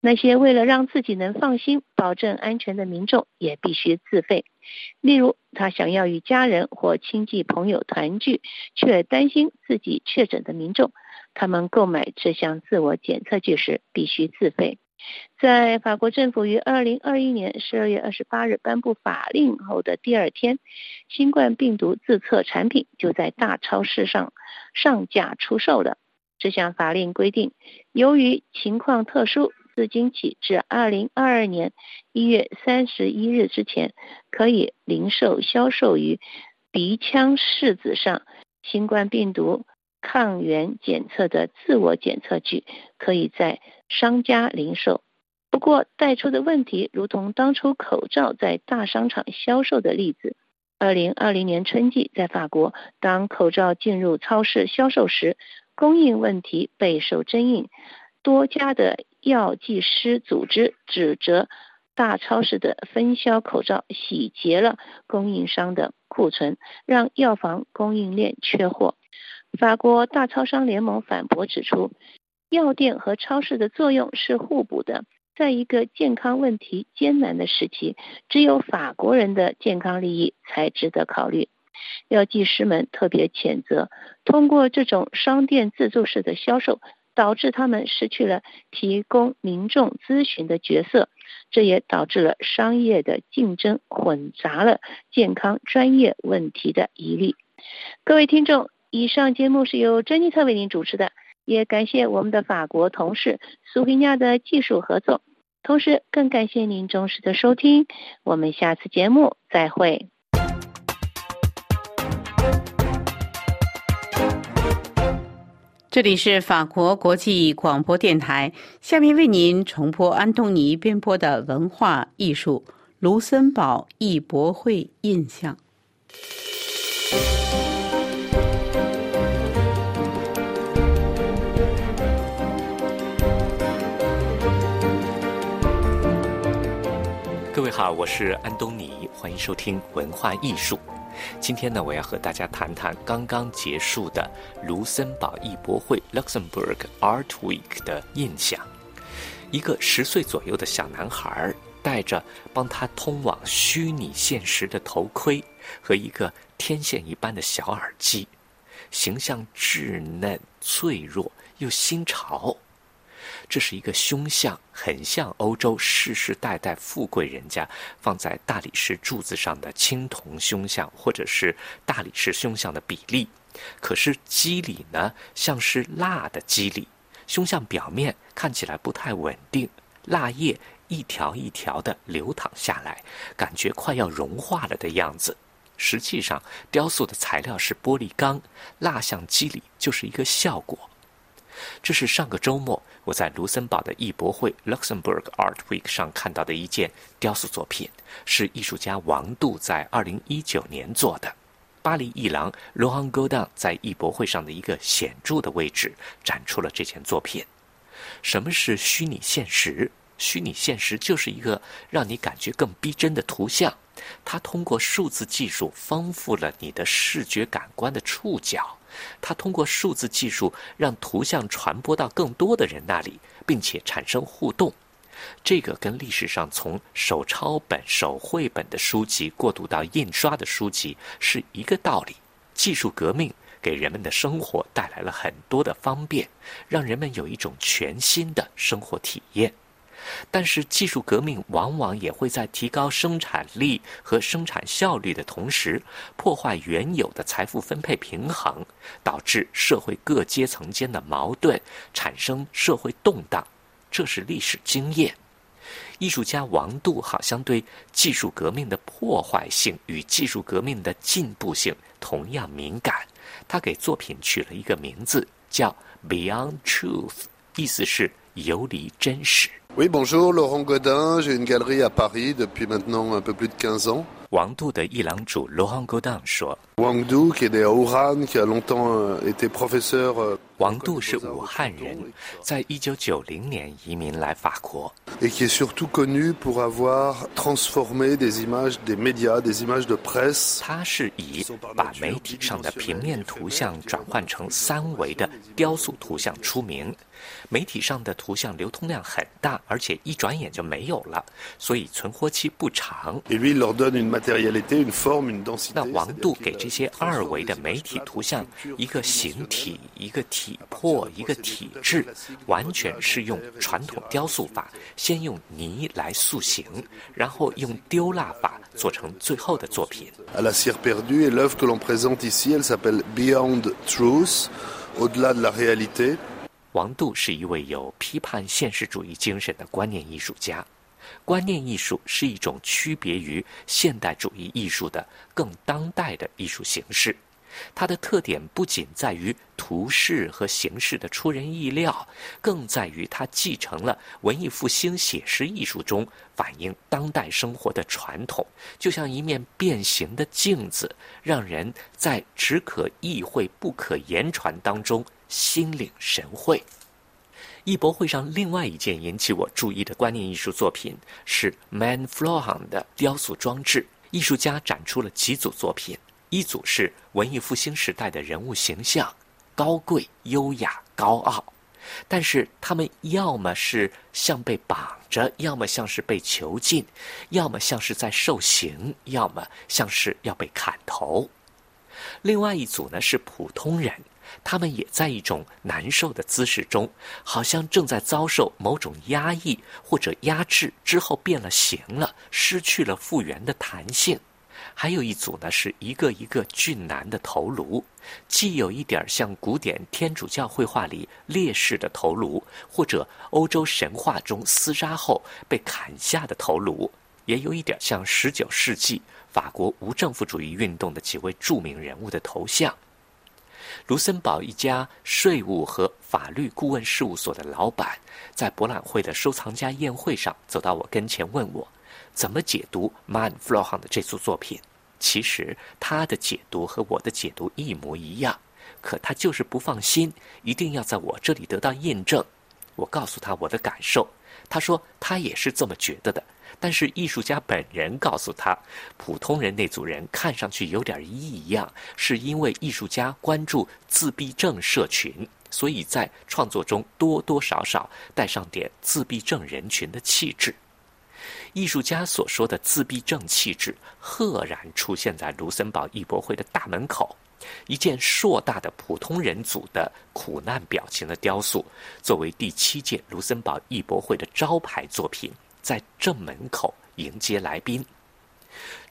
那些为了让自己能放心、保证安全的民众，也必须自费。例如，他想要与家人或亲戚朋友团聚，却担心自己确诊的民众，他们购买这项自我检测具时必须自费。在法国政府于二零二一年十二月二十八日颁布法令后的第二天，新冠病毒自测产品就在大超市上上架出售了。这项法令规定，由于情况特殊，自今起至二零二二年一月三十一日之前，可以零售销售于鼻腔拭子上新冠病毒抗原检测的自我检测具，可以在。商家零售，不过带出的问题，如同当初口罩在大商场销售的例子。二零二零年春季，在法国，当口罩进入超市销售时，供应问题备受争议。多家的药剂师组织指责大超市的分销口罩洗劫了供应商的库存，让药房供应链缺货。法国大超商联盟反驳指出。药店和超市的作用是互补的。在一个健康问题艰难的时期，只有法国人的健康利益才值得考虑。药剂师们特别谴责，通过这种商店自助式的销售，导致他们失去了提供民众咨询的角色。这也导致了商业的竞争混杂了健康专业问题的疑虑。各位听众，以上节目是由珍妮特为您主持的。也感谢我们的法国同事苏菲亚的技术合作，同时更感谢您忠实的收听。我们下次节目再会。这里是法国国际广播电台，下面为您重播安东尼编播的文化艺术卢森堡艺博会印象。好，我是安东尼，欢迎收听文化艺术。今天呢，我要和大家谈谈刚刚结束的卢森堡艺博会 （Luxembourg Art Week） 的印象。一个十岁左右的小男孩戴着帮他通往虚拟现实的头盔和一个天线一般的小耳机，形象稚嫩、脆弱又新潮。这是一个胸像，很像欧洲世世代代富贵人家放在大理石柱子上的青铜胸像，或者是大理石胸像的比例。可是肌理呢，像是蜡的肌理，胸像表面看起来不太稳定，蜡液一条一条的流淌下来，感觉快要融化了的样子。实际上，雕塑的材料是玻璃钢，蜡像肌理就是一个效果。这是上个周末我在卢森堡的艺博会 （Luxembourg Art Week） 上看到的一件雕塑作品，是艺术家王杜在2019年做的。巴黎艺廊 Laurent Godin 在艺博会上的一个显著的位置展出了这件作品。什么是虚拟现实？虚拟现实就是一个让你感觉更逼真的图像，它通过数字技术丰富了你的视觉感官的触角。它通过数字技术让图像传播到更多的人那里，并且产生互动。这个跟历史上从手抄本、手绘本的书籍过渡到印刷的书籍是一个道理。技术革命给人们的生活带来了很多的方便，让人们有一种全新的生活体验。但是，技术革命往往也会在提高生产力和生产效率的同时，破坏原有的财富分配平衡，导致社会各阶层间的矛盾，产生社会动荡。这是历史经验。艺术家王杜好像对技术革命的破坏性与技术革命的进步性同样敏感。他给作品取了一个名字，叫 “Beyond Truth”，意思是游离真实。Oui, bonjour, Laurent Godin. J'ai une galerie à Paris depuis maintenant un peu plus de 15 ans. 王杜的艺廊主 Laurent Godin 说：“Wang Du qui est à Wuhan, qui a longtemps été professeur. 王杜是武汉人，在一九九零年移民来法国。Et qui est surtout connu pour avoir transformé des images des médias, des images de presse. 他是以把媒体上的平面图像转换成三维的雕塑图像出名。媒体上的图像流通量很大而且一转眼就没有了所以存活期不长。那王度给这些二维的媒体图像一个形体一个体魄一个体质完全是用传统雕塑法先用泥来塑形然后用丢蜡法做成最后的作品。Beyondtrutholdladlariality 王杜是一位有批判现实主义精神的观念艺术家。观念艺术是一种区别于现代主义艺术的更当代的艺术形式。它的特点不仅在于图式和形式的出人意料，更在于它继承了文艺复兴写实艺术中反映当代生活的传统，就像一面变形的镜子，让人在只可意会不可言传当中心领神会。艺博会上另外一件引起我注意的观念艺术作品是 Man Flohan 的雕塑装置。艺术家展出了几组作品，一组是文艺复兴时代的人物形象，高贵、优雅、高傲，但是他们要么是像被绑着，要么像是被囚禁，要么像是在受刑，要么像是要被砍头。另外一组呢是普通人。他们也在一种难受的姿势中，好像正在遭受某种压抑或者压制之后变了形了，失去了复原的弹性。还有一组呢，是一个一个俊男的头颅，既有一点像古典天主教绘画里烈士的头颅，或者欧洲神话中厮杀后被砍下的头颅，也有一点像十九世纪法国无政府主义运动的几位著名人物的头像。卢森堡一家税务和法律顾问事务所的老板，在博览会的收藏家宴会上走到我跟前，问我怎么解读 Man Flohan 的这组作品。其实他的解读和我的解读一模一样，可他就是不放心，一定要在我这里得到验证。我告诉他我的感受，他说他也是这么觉得的。但是艺术家本人告诉他，普通人那组人看上去有点异样，是因为艺术家关注自闭症社群，所以在创作中多多少少带上点自闭症人群的气质。艺术家所说的自闭症气质，赫然出现在卢森堡艺博会的大门口。一件硕大的普通人组的苦难表情的雕塑，作为第七届卢森堡艺博会的招牌作品。在正门口迎接来宾，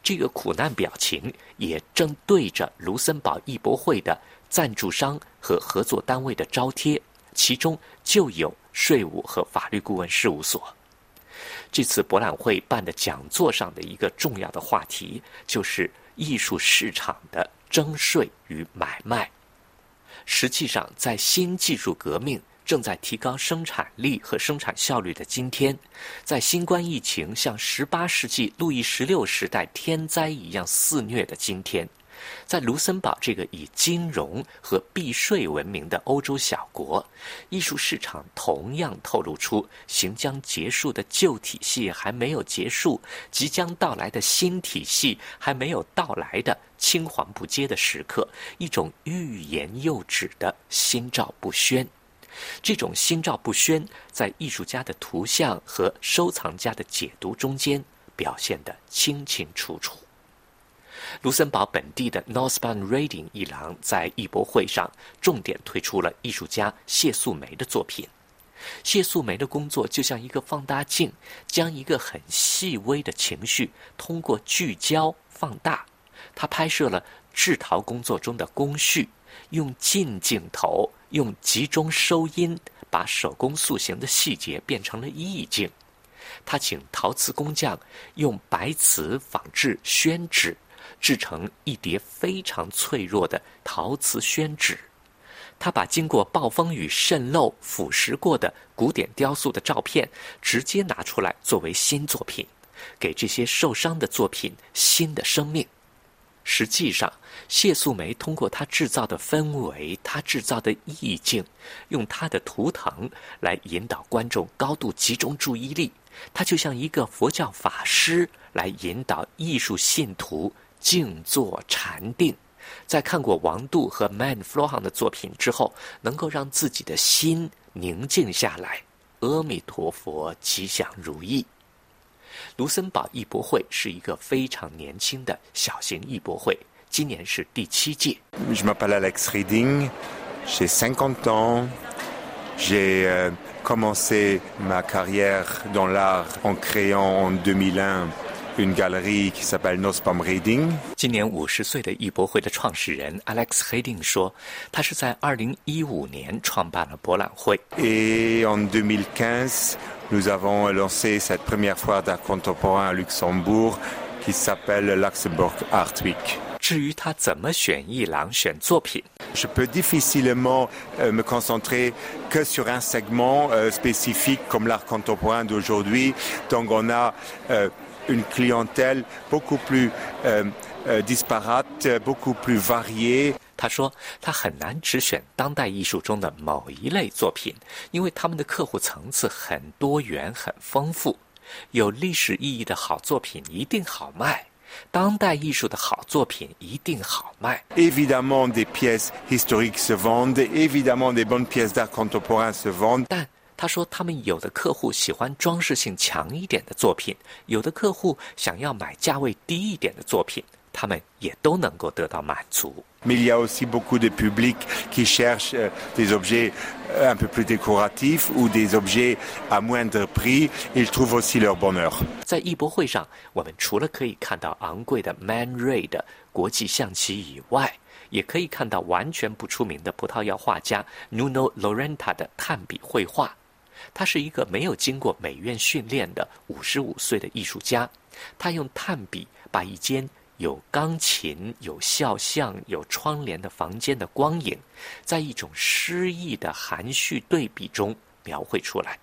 这个苦难表情也正对着卢森堡艺博会的赞助商和合作单位的招贴，其中就有税务和法律顾问事务所。这次博览会办的讲座上的一个重要的话题，就是艺术市场的征税与买卖。实际上，在新技术革命正在提高生产力和生产效率的今天，在新冠疫情像十八世纪路易十六时代天灾一样肆虐的今天。在卢森堡这个以金融和避税闻名的欧洲小国，艺术市场同样透露出行将结束的旧体系还没有结束，即将到来的新体系还没有到来的青黄不接的时刻，一种欲言又止的心照不宣。这种心照不宣，在艺术家的图像和收藏家的解读中间表现得清清楚楚。卢森堡本地的 Northbound Reading 一廊在艺博会上重点推出了艺术家谢素梅的作品。谢素梅的工作就像一个放大镜，将一个很细微的情绪通过聚焦放大。他拍摄了制陶工作中的工序，用近镜头、用集中收音，把手工塑形的细节变成了意境。他请陶瓷工匠用白瓷仿制宣纸。制成一叠非常脆弱的陶瓷宣纸，他把经过暴风雨渗漏腐蚀过的古典雕塑的照片直接拿出来作为新作品，给这些受伤的作品新的生命。实际上，谢素梅通过她制造的氛围，她制造的意境，用她的图腾来引导观众高度集中注意力。她就像一个佛教法师来引导艺术信徒。静坐禅定，在看过王杜和 Man Flohan 的作品之后，能够让自己的心宁静下来。阿弥陀佛，吉祥如意。卢森堡艺博会是一个非常年轻的小型艺博会，今年是第七届。Je m'appelle Alex Reading, j'ai cinquante ans. J'ai commencé ma carrière dans l'art en créant en 2001. une galerie qui s'appelle Nospam Reading。今年五十岁的艺博会的创始人 Alex Reading 说，他是在二零一五年创办了博览会。Et en 2015, Nous avons lancé cette première foire d'art contemporain à Luxembourg qui s'appelle Luxembourg Art Week. Je peux difficilement euh, me concentrer que sur un segment euh, spécifique comme l'art contemporain d'aujourd'hui. Donc on a euh, une clientèle beaucoup plus disparate, beaucoup plus variée. 他说：“他很难只选当代艺术中的某一类作品，因为他们的客户层次很多元、很丰富。有历史意义的好作品一定好卖，当代艺术的好作品一定好卖。Évidemment, des pièces historiques se vendent. Évidemment, des bonnes pièces d'art contemporain se vendent. 但他说，他们有的客户喜欢装饰性强一点的作品，有的客户想要买价位低一点的作品，他们也都能够得到满足。Mais il y a aussi beaucoup de publics qui cherchent des objets un peu plus décoratifs ou des objets à moindre prix. Ils trouvent aussi leur bonheur. 在艺博会上，我们除了可以看到昂贵的 Man Ray 的国际象棋以外，也可以看到完全不出名的葡萄牙画家 Nuno Lorenta 的炭笔绘画。他是一个没有经过美院训练的五十五岁的艺术家，他用炭笔把一间有钢琴、有肖像、有窗帘的房间的光影，在一种诗意的含蓄对比中描绘出来。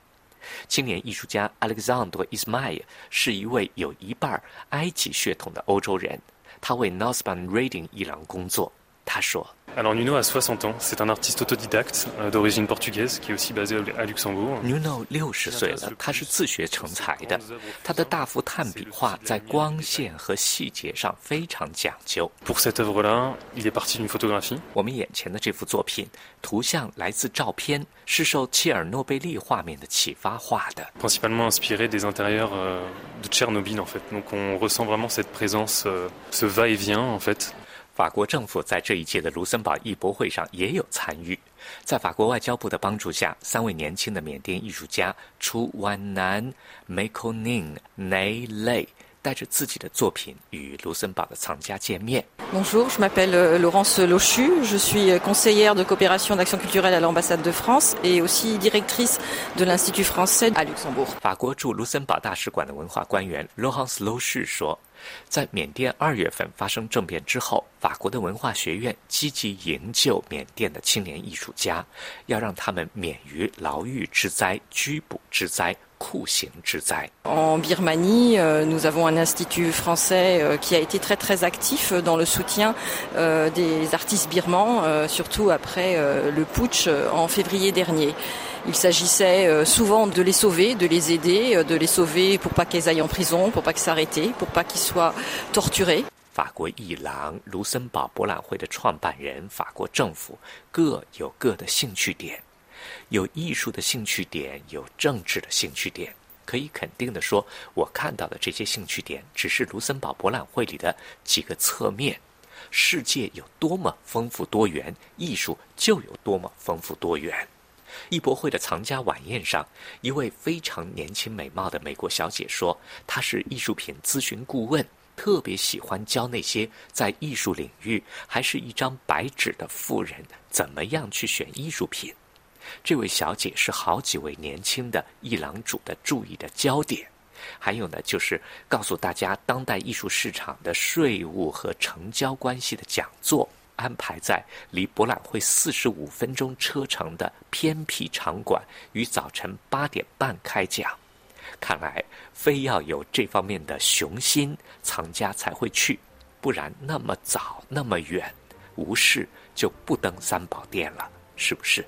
青年艺术家 Alexander Ismail 是一位有一半埃及血统的欧洲人，他为 North Bund Reading 一廊工作。他说。Alors Nuno a 60 ans, c'est un artiste autodidacte d'origine portugaise qui est aussi basé à Luxembourg. Nuno 六十岁了，他是自学成才的。他的大幅炭笔画在光线和细节上非常讲究。Pour cette œuvre-là, il est parti d'une photographie. 我们眼前的这幅作品，图像来自照片，是受切尔诺贝利画面的启发画的。Principalement inspiré des intérieurs de Tchernobyl en fait. Donc on ressent vraiment cette présence, ce va-et-vient en fait. 法国政府在这一届的卢森堡艺博会上也有参与，在法国外交部的帮助下，三位年轻的缅甸艺术家出万南、梅科宁、内雷带着自己的作品与卢森堡的藏家见面。Bonjour, je m'appelle Laurence Lochu, je suis conseillère de coopération d'action culturelle à l'ambassade de France et aussi directrice de l'institut français à Luxembourg。法国驻卢森堡大使馆的文化官员 Laurence Lochu 说。在缅甸二月份发生政变之后，法国的文化学院积极营救缅甸的青年艺术家，要让他们免于牢狱之灾、拘捕之灾。酷刑之灾。En Birmanie, euh, nous avons un institut français euh, qui a été très très actif dans le soutien euh, des artistes birmans, surtout après le putsch en février dernier. Il s'agissait souvent de les sauver, de les aider, de les sauver pour pas qu'ils aillent en prison, pour pas qu'ils s'arrêtent, pour pas qu'ils soient torturés. 法国艺廊卢森堡博览会的创办人，法国政府各有各的兴趣点。 有艺术的兴趣点，有政治的兴趣点。可以肯定的说，我看到的这些兴趣点，只是卢森堡博览会里的几个侧面。世界有多么丰富多元，艺术就有多么丰富多元。艺博会的藏家晚宴上，一位非常年轻美貌的美国小姐说：“她是艺术品咨询顾问，特别喜欢教那些在艺术领域还是一张白纸的富人，怎么样去选艺术品。”这位小姐是好几位年轻的艺廊主的注意的焦点，还有呢，就是告诉大家当代艺术市场的税务和成交关系的讲座，安排在离博览会四十五分钟车程的偏僻场馆，于早晨八点半开讲。看来非要有这方面的雄心，藏家才会去，不然那么早那么远，无事就不登三宝殿了，是不是？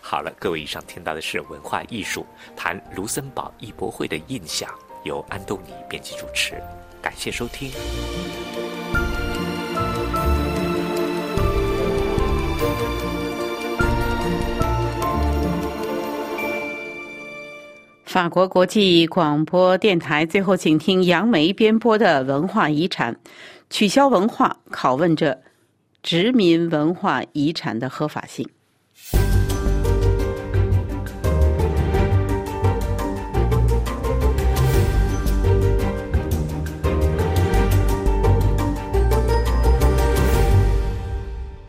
好了，各位，以上听到的是文化艺术谈卢森堡艺博会的印象，由安东尼编辑主持，感谢收听。法国国际广播电台最后，请听杨梅编播的文化遗产，取消文化拷问着殖民文化遗产的合法性。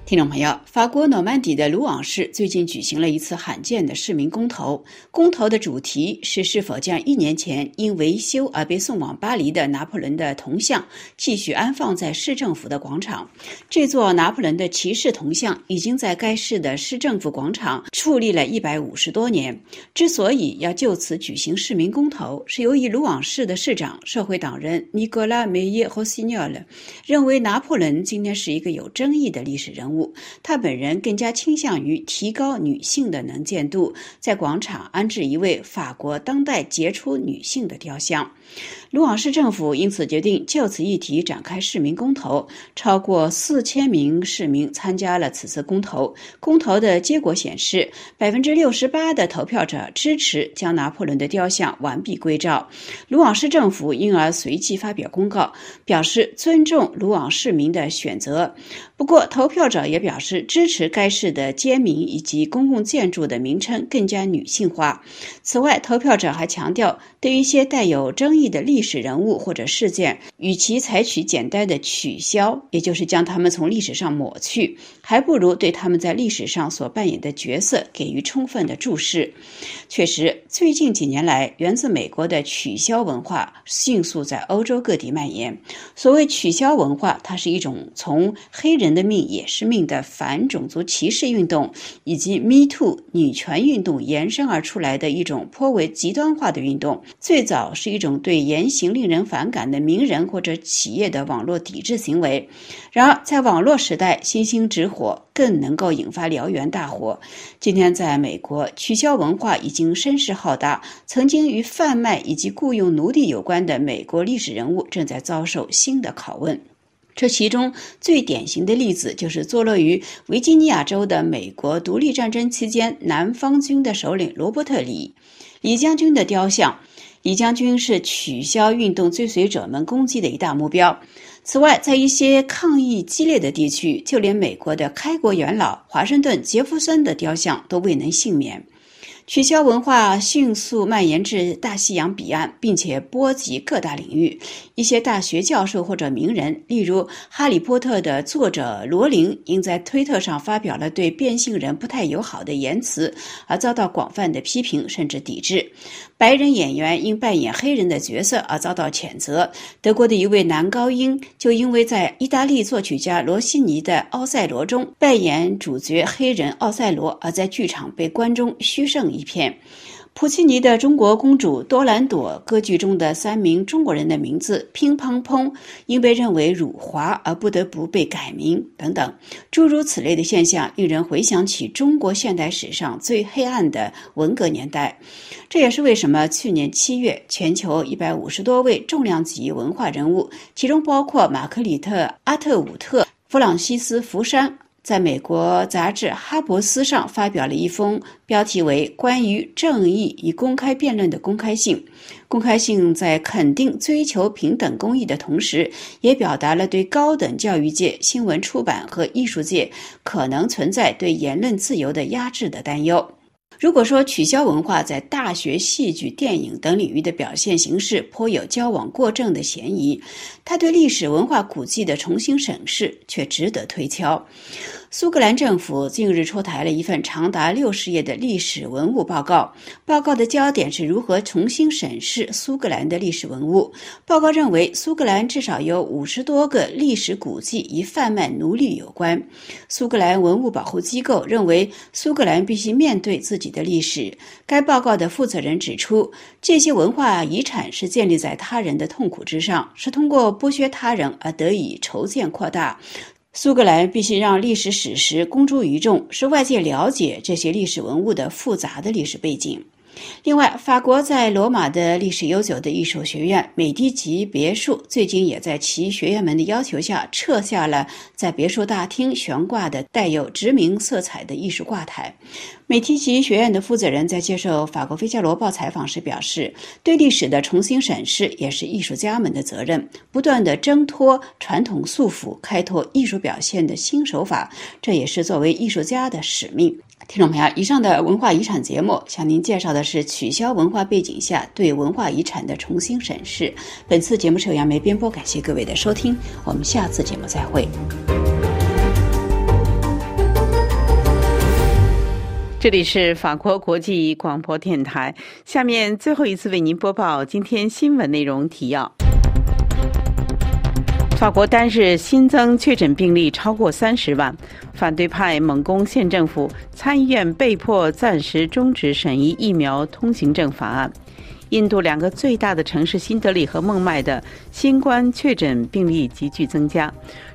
听众朋友，法国诺曼底的鲁昂市最近举行了一次罕见的市民公投。公投的主题是是否将一年前因维修而被送往巴黎的拿破仑的铜像继续安放在市政府的广场。这座拿破仑的骑士铜像已经在该市的市政府广场矗立了一百五十多年。之所以要就此举行市民公投，是由于鲁昂市的市长社会党人尼古拉梅耶和西尼尔认为拿破仑今天是一个有争议的历史人物。他本人更加倾向于提高女性的能见度，在广场安置一位法国当代杰出女性的雕像。鲁昂市政府因此决定就此议题展开市民公投，超过四千名市民参加了此次公投。公投的结果显示，百分之六十八的投票者支持将拿破仑的雕像完璧归赵。鲁昂市政府因而随即发表公告，表示尊重鲁昂市民的选择。不过，投票者也表示支持该市的街名以及公共建筑的名称更加女性化。此外，投票者还强调，对于一些带有争议的历史人物或者事件，与其采取简单的取消，也就是将他们从历史上抹去，还不如对他们在历史上所扮演的角色给予充分的注释。确实，最近几年来，源自美国的取消文化迅速在欧洲各地蔓延。所谓取消文化，它是一种从黑人的命也是命的反种族歧视运动，以及 Me Too 女权运动延伸而出来的一种颇为极端化的运动。最早是一种对言行令人反感的名人或者企业的网络抵制行为。然而，在网络时代，星星之火更能够引发燎原大火。今天，在美国，取消文化已经声势浩大。曾经与贩卖以及雇佣奴隶有关的美国历史人物正在遭受新的拷问。这其中最典型的例子就是坐落于维吉尼亚州的美国独立战争期间南方军的首领罗伯特·李李将军的雕像。李将军是取消运动追随者们攻击的一大目标。此外，在一些抗议激烈的地区，就连美国的开国元老华盛顿·杰弗森的雕像都未能幸免。取消文化迅速蔓延至大西洋彼岸，并且波及各大领域。一些大学教授或者名人，例如《哈利波特》的作者罗琳，因在推特上发表了对变性人不太友好的言辞，而遭到广泛的批评甚至抵制。白人演员因扮演黑人的角色而遭到谴责。德国的一位男高音就因为在意大利作曲家罗西尼的《奥赛罗》中扮演主角黑人奥赛罗，而在剧场被观众嘘声。一片，普契尼的《中国公主多兰朵》歌剧中的三名中国人的名字“乒乓乓”因被认为辱华而不得不被改名等等，诸如此类的现象，令人回想起中国现代史上最黑暗的文革年代。这也是为什么去年七月，全球一百五十多位重量级文化人物，其中包括马克里特·阿特伍特、弗朗西斯·福山。在美国杂志《哈伯斯》上发表了一封标题为《关于正义与公开辩论的公开信》。公开信在肯定追求平等公益的同时，也表达了对高等教育界、新闻出版和艺术界可能存在对言论自由的压制的担忧。如果说取消文化在大学、戏剧、电影等领域的表现形式颇有交往过正的嫌疑，他对历史文化古迹的重新审视却值得推敲。苏格兰政府近日出台了一份长达六十页的历史文物报告。报告的焦点是如何重新审视苏格兰的历史文物。报告认为，苏格兰至少有五十多个历史古迹与贩卖奴隶有关。苏格兰文物保护机构认为，苏格兰必须面对自己的历史。该报告的负责人指出，这些文化遗产是建立在他人的痛苦之上，是通过剥削他人而得以筹建扩大。苏格兰必须让历史史实公诸于众，使外界了解这些历史文物的复杂的历史背景。另外，法国在罗马的历史悠久的艺术学院美第奇别墅，最近也在其学员们的要求下撤下了在别墅大厅悬挂的带有殖民色彩的艺术挂台。美提奇学院的负责人在接受法国《费加罗报》采访时表示：“对历史的重新审视也是艺术家们的责任，不断的挣脱传统束缚，开拓艺术表现的新手法，这也是作为艺术家的使命。”听众朋友，以上的文化遗产节目向您介绍的是取消文化背景下对文化遗产的重新审视。本次节目是由杨梅编播，感谢各位的收听，我们下次节目再会。这里是法国国际广播电台，下面最后一次为您播报今天新闻内容提要。法国单日新增确诊病例超过三十万，反对派猛攻县政府，参议院被迫暂时终止审议疫苗通行证法案。印度两个最大的城市新德里和孟买的新冠确诊病例急剧增加。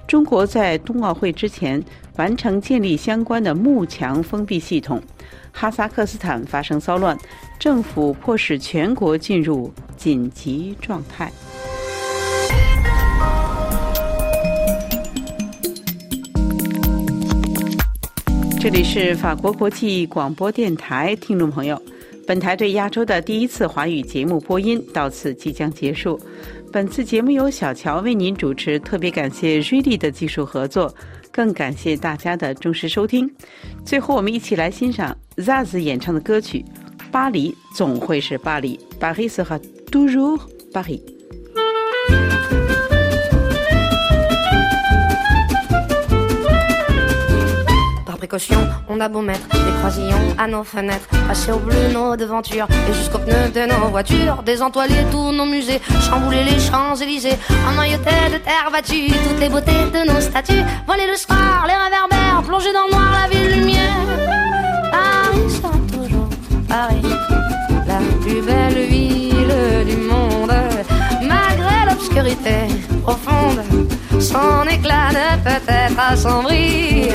中国在冬奥会之前完成建立相关的幕墙封闭系统。哈萨克斯坦发生骚乱，政府迫使全国进入紧急状态。这里是法国国际广播电台，听众朋友，本台对亚洲的第一次华语节目播音到此即将结束。本次节目由小乔为您主持，特别感谢瑞丽的技术合作，更感谢大家的忠实收听。最后，我们一起来欣赏 Zaz 演唱的歌曲《巴黎总会是巴黎》，Paris sera toujours Paris。On a beau mettre des croisillons à nos fenêtres, passer au bleu nos devantures et jusqu'au pneu de nos voitures, désentoiler tous nos musées, chambouler les Champs-Élysées, emmailloter de terre battue toutes les beautés de nos statues, voler le soir, les réverbères, plonger dans le noir la ville lumière. Paris sera toujours Paris, la plus belle ville du monde, malgré l'obscurité profonde, son éclat ne peut être assombri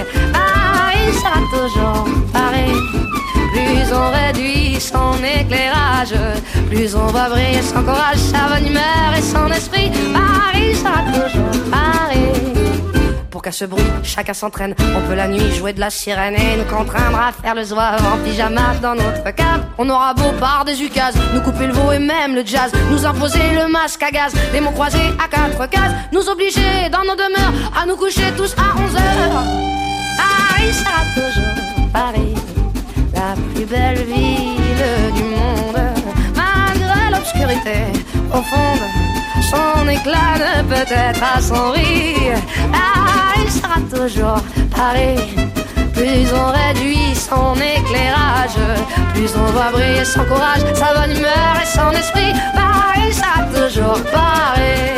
sera toujours pareil. Plus on réduit son éclairage, plus on va briller son courage, sa bonne humeur et son esprit. Paris sera toujours pareil qu'à ce bruit, chacun s'entraîne. On peut la nuit jouer de la sirène et nous contraindre à faire le zouave en pyjama dans notre cave. On aura beau par des ukases, nous couper le veau et même le jazz, nous imposer le masque à gaz, les mots croisés à quatre cases, nous obliger dans nos demeures à nous coucher tous à 11 heures. Ah, il sera toujours Paris, la plus belle ville du monde, malgré l'obscurité au fond son éclat ne peut-être à son rire sera toujours pareil. Plus on réduit son éclairage, plus on voit briller son courage, sa bonne humeur et son esprit. Bah, il sera toujours pareil.